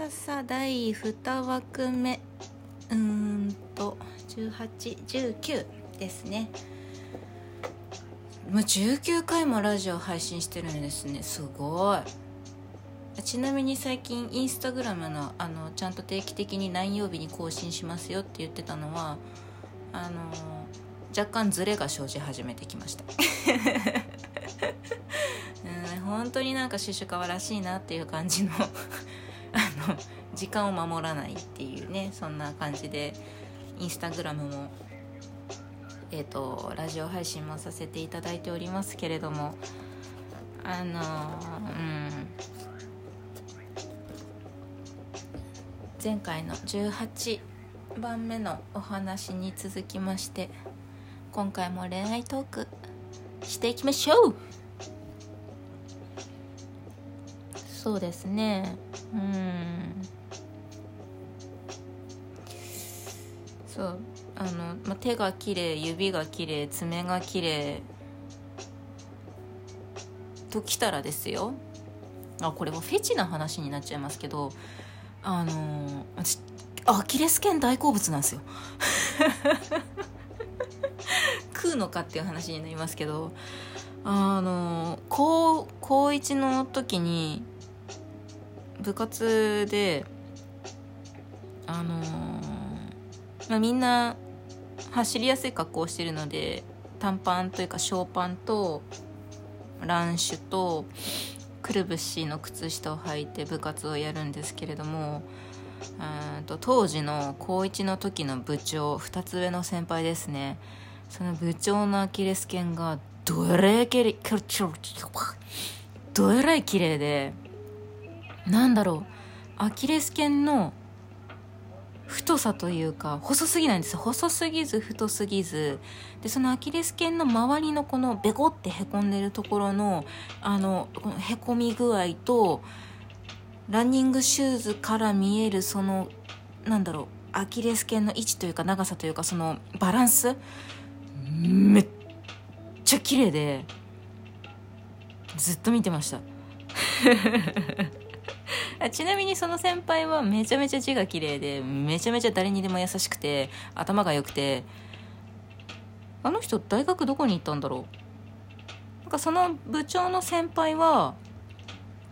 ささ第2枠目うーんと1819ですね。もう19回もラジオ配信してるんですね。すごい。ちなみに最近インスタグラムのあのちゃんと定期的に何曜日に更新しますよって言ってたのはあの若干ズレが生じ始めてきました。うん本当になんかシュシュカワらしいなっていう感じのあの 時間を守らないっていうねそんな感じでインスタグラムもえーと、ラジオ配信もさせていただいておりますけれどもあのうん。前回の18番目のお話に続きまして今回も恋愛トークしていきましょう。そうですね。うん。そうあの、まあ、手が綺麗指が綺麗爪が綺麗ときたらですよ。あこれもフェチな話になっちゃいますけどあの私アキレス腱大好物なんですよ。食うのかっていう話になりますけどあの高高1の時に部活であのまあ、みんな走りやすい格好をしてるので短パンというかショーパンとランシュとくるぶしの靴下を履いて部活をやるんですけれどもと当時の高1の時の部長2つ上の先輩ですね。その部長のアキレス腱がどえらいきれどえらい綺麗でなんだろう。アキレス腱の太さというか細すぎないんです。細すぎず太すぎず。でそのアキレス腱の周りのこのベコってへこんでるところのあのへこみ具合とランニングシューズから見えるそのなんだろうアキレス腱の位置というか長さというかそのバランスめっちゃ綺麗でずっと見てました。ちなみにその先輩はめちゃめちゃ字が綺麗でめちゃめちゃ誰にでも優しくて頭が良くてあの人大学どこに行ったんだろう？なんかその部長の先輩は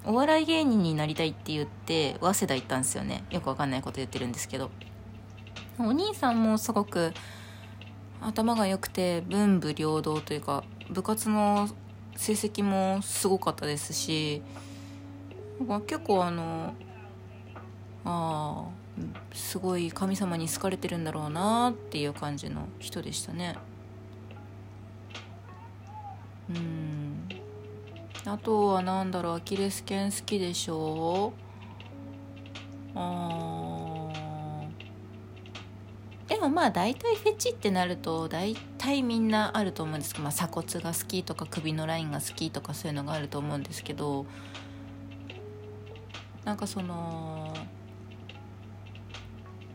お笑い芸人になりたいって言って早稲田行ったんですよね。よくわかんないこと言ってるんですけど。お兄さんもすごく頭が良くて文武両道というか部活の成績もすごかったですし結構あのああすごい神様に好かれてるんだろうなっていう感じの人でしたね。うん。あとは何だろうアキレス腱好きでしょう？あでもまあ大体フェチってなると大体みんなあると思うんですけど、まあ、鎖骨が好きとか首のラインが好きとかそういうのがあると思うんですけどなんかその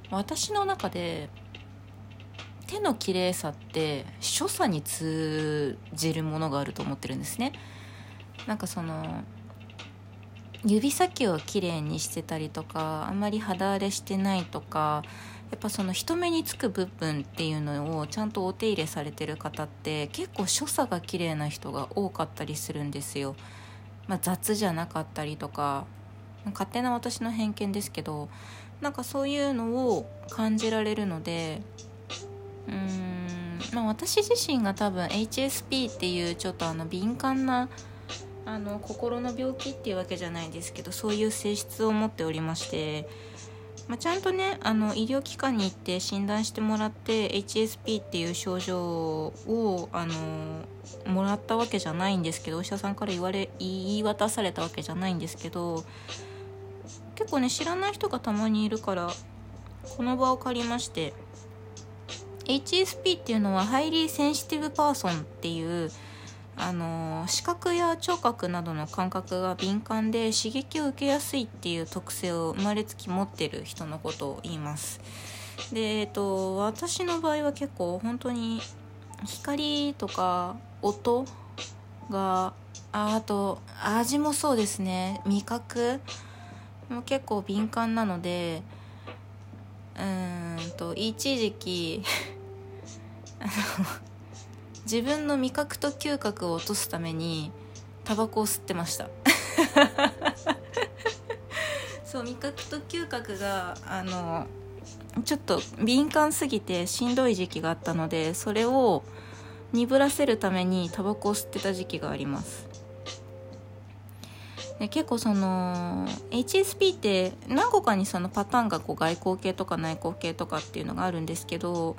私の中で手の綺麗さって所作に通じるものがあると思ってるんですね。なんかその指先をきれいにしてたりとかあんまり肌荒れしてないとかやっぱその人目につく部分っていうのをちゃんとお手入れされてる方って結構所作が綺麗な人が多かったりするんですよ、まあ、雑じゃなかったりとか勝手な私の偏見ですけどなんかそういうのを感じられるのでうーんまあ私自身が多分 HSP っていうちょっとあの敏感なあの心の病気っていうわけじゃないですけどそういう性質を持っておりまして、まあ、ちゃんとねあの医療機関に行って診断してもらって HSP っていう症状をあのもらったわけじゃないんですけどお医者さんから言われ言い渡されたわけじゃないんですけど結構ね知らない人がたまにいるからこの場を借りまして HSP っていうのは Highly Sensitive Person っていうあの視覚や聴覚などの感覚が敏感で刺激を受けやすいっていう特性を生まれつき持ってる人のことを言います。でえっと私の場合は結構本当に光とか音がああと味もそうですね。味覚もう結構敏感なのでうーんと一時期 あの自分の味覚と嗅覚を落とすためにタバコを吸ってました。そう味覚と嗅覚があのちょっと敏感すぎてしんどい時期があったのでそれを鈍らせるためにタバコを吸ってた時期があります。で結構その HSP って何個かにそのパターンがこう外交系とか内向系とかっていうのがあるんですけど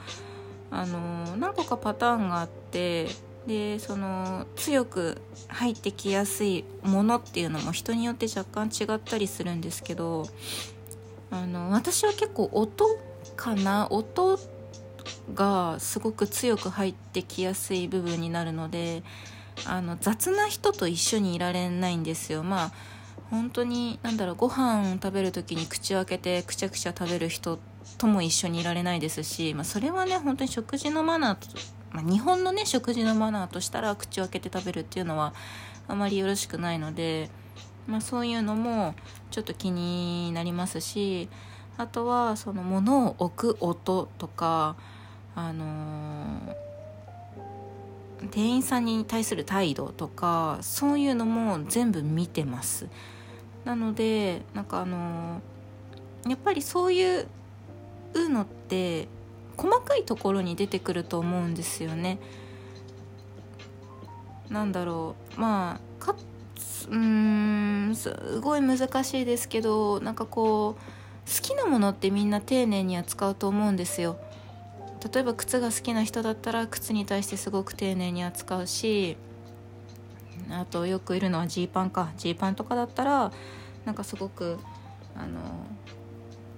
あの何個かパターンがあってでその強く入ってきやすいものっていうのも人によって若干違ったりするんですけどあの私は結構音かな？音がすごく強く入ってきやすい部分になるのであの雑な人と一緒にいられないんですよ。まあ本当に何だろうご飯を食べる時に口を開けてくちゃくちゃ食べる人とも一緒にいられないですし、まあ、それはね本当に食事のマナーと、まあ、日本のね食事のマナーとしたら口を開けて食べるっていうのはあまりよろしくないので、まあ、そういうのもちょっと気になりますしあとはその物を置く音とかあのー店員さんに対する態度とかそういうのも全部見てます。なのでなんかあのやっぱりそういうのって細かいところに出てくると思うんですよね。なんだろう。まあかうーんすごい難しいですけどなんかこう好きなものってみんな丁寧に扱うと思うんですよ。例えば靴が好きな人だったら靴に対してすごく丁寧に扱うしあとよくいるのはジーパンか。ジーパンとかだったらなんかすごくあの、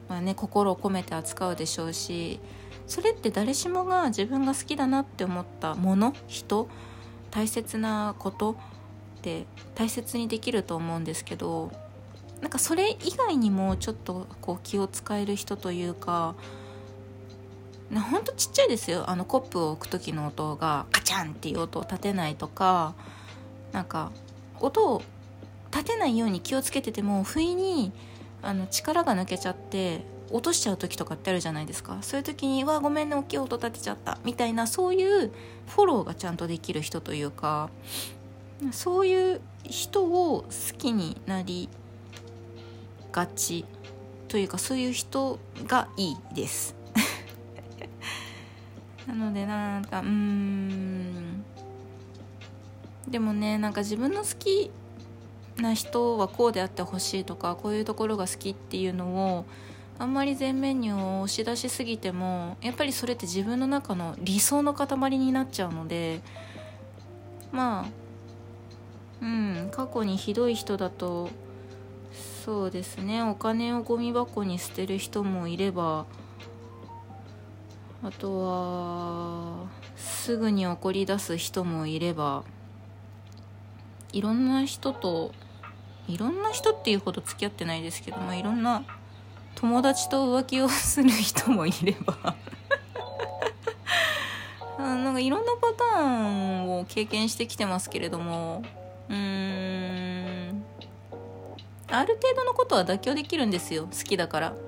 まあね、心を込めて扱うでしょうしそれって誰しもが自分が好きだなって思ったもの人大切なことって大切にできると思うんですけどなんかそれ以外にもちょっとこう気を使える人というかほんとちっちゃいですよ。あのコップを置く時の音がカチャンっていう音を立てないとかなんか音を立てないように気をつけてても不意にあの力が抜けちゃって落としちゃう時とかってあるじゃないですか。そういう時に「わごめんね大きい音立てちゃった」みたいなそういうフォローがちゃんとできる人というかそういう人を好きになりがちというかそういう人がいいです。なのでなんかうーん。でもねなんか自分の好きな人はこうであってほしいとかこういうところが好きっていうのをあんまり前面に押し出しすぎてもやっぱりそれって自分の中の理想の塊になっちゃうのでまあうん過去にひどい人だとそうですねお金をゴミ箱に捨てる人もいればあとはすぐに怒り出す人もいればいろんな人といろんな人っていうほど付き合ってないですけど、まあ、いろんな友達と浮気をする人もいれば なんかいろんなパターンを経験してきてますけれどもうーんある程度のことは妥協できるんですよ好きだから。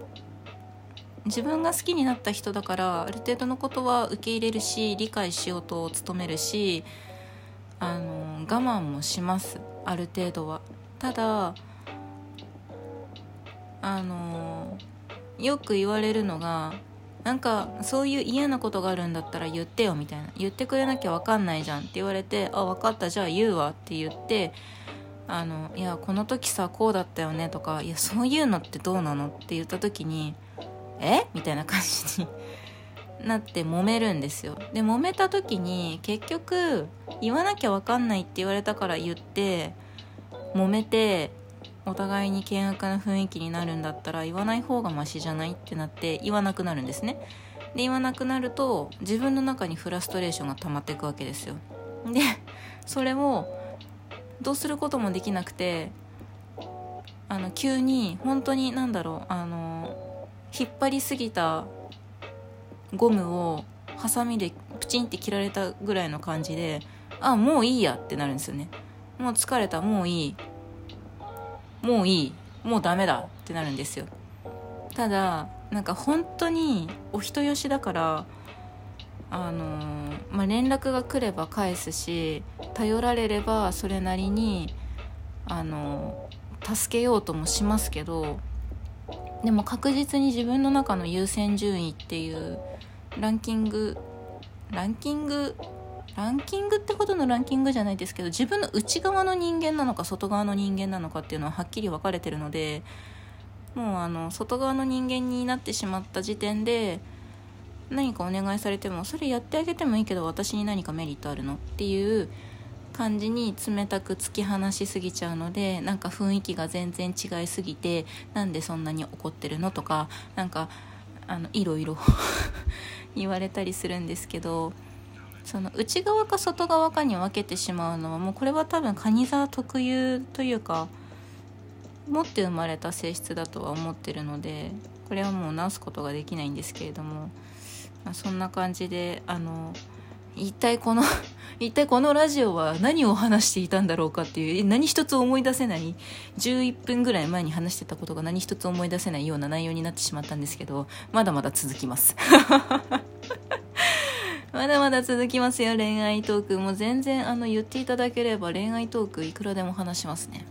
自分が好きになった人だからある程度のことは受け入れるし理解しようと努めるしあの我慢もします。ある程度は。ただあのよく言われるのがなんかそういう嫌なことがあるんだったら言ってよみたいな。言ってくれなきゃ分かんないじゃんって言われてあ分かった。じゃあ言うわって言ってあのいやこの時さこうだったよねとかいやそういうのってどうなのって言った時にえ？みたいな感じになって揉めるんですよ。で揉めた時に結局言わなきゃ分かんないって言われたから言って揉めてお互いに険悪な雰囲気になるんだったら言わない方がマシじゃないってなって言わなくなるんですね。で言わなくなると自分の中にフラストレーションが溜まっていくわけですよ。でそれをどうすることもできなくてあの急に本当に何だろうあの引っ張りすぎたゴムをハサミでプチンって切られたぐらいの感じであもういいやってなるんですよね。もう疲れた。もういい。もういい。もうダメだ。ってなるんですよ。ただなんか本当にお人よしだからあのまあ、連絡が来れば返すし頼られればそれなりにあの助けようともしますけどでも確実に自分の中の優先順位っていうランキングランキングランキングってほどのランキングじゃないですけど自分の内側の人間なのか外側の人間なのかっていうのははっきり分かれてるのでもうあの外側の人間になってしまった時点で何かお願いされてもそれやってあげてもいいけど私に何かメリットあるのっていう感じに冷たく突き放しすぎちゃうのでなんか雰囲気が全然違いすぎてなんでそんなに怒ってるのとかなんかあのいろいろ 言われたりするんですけどその内側か外側かに分けてしまうのはもうこれは多分蟹座特有というか持って生まれた性質だとは思ってるのでこれはもう直すことができないんですけれども、まあ、そんな感じであの一体この一体このラジオは何を話していたんだろうかっていう何一つ思い出せない11分ぐらい前に話してたことが何一つ思い出せないような内容になってしまったんですけどまだまだ続きます。まだまだ続きますよ恋愛トーク。もう全然あの言っていただければ恋愛トークいくらでも話しますね。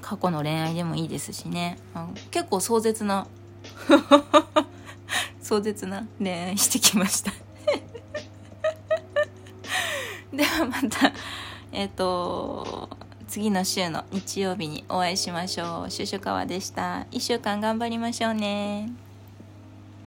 過去の恋愛でもいいですしね。結構壮絶な 壮絶な恋愛してきました。ではまたえっ、ー、と次の週の日曜日にお会いしましょう。シュシュカワでした。1週間頑張りましょうね。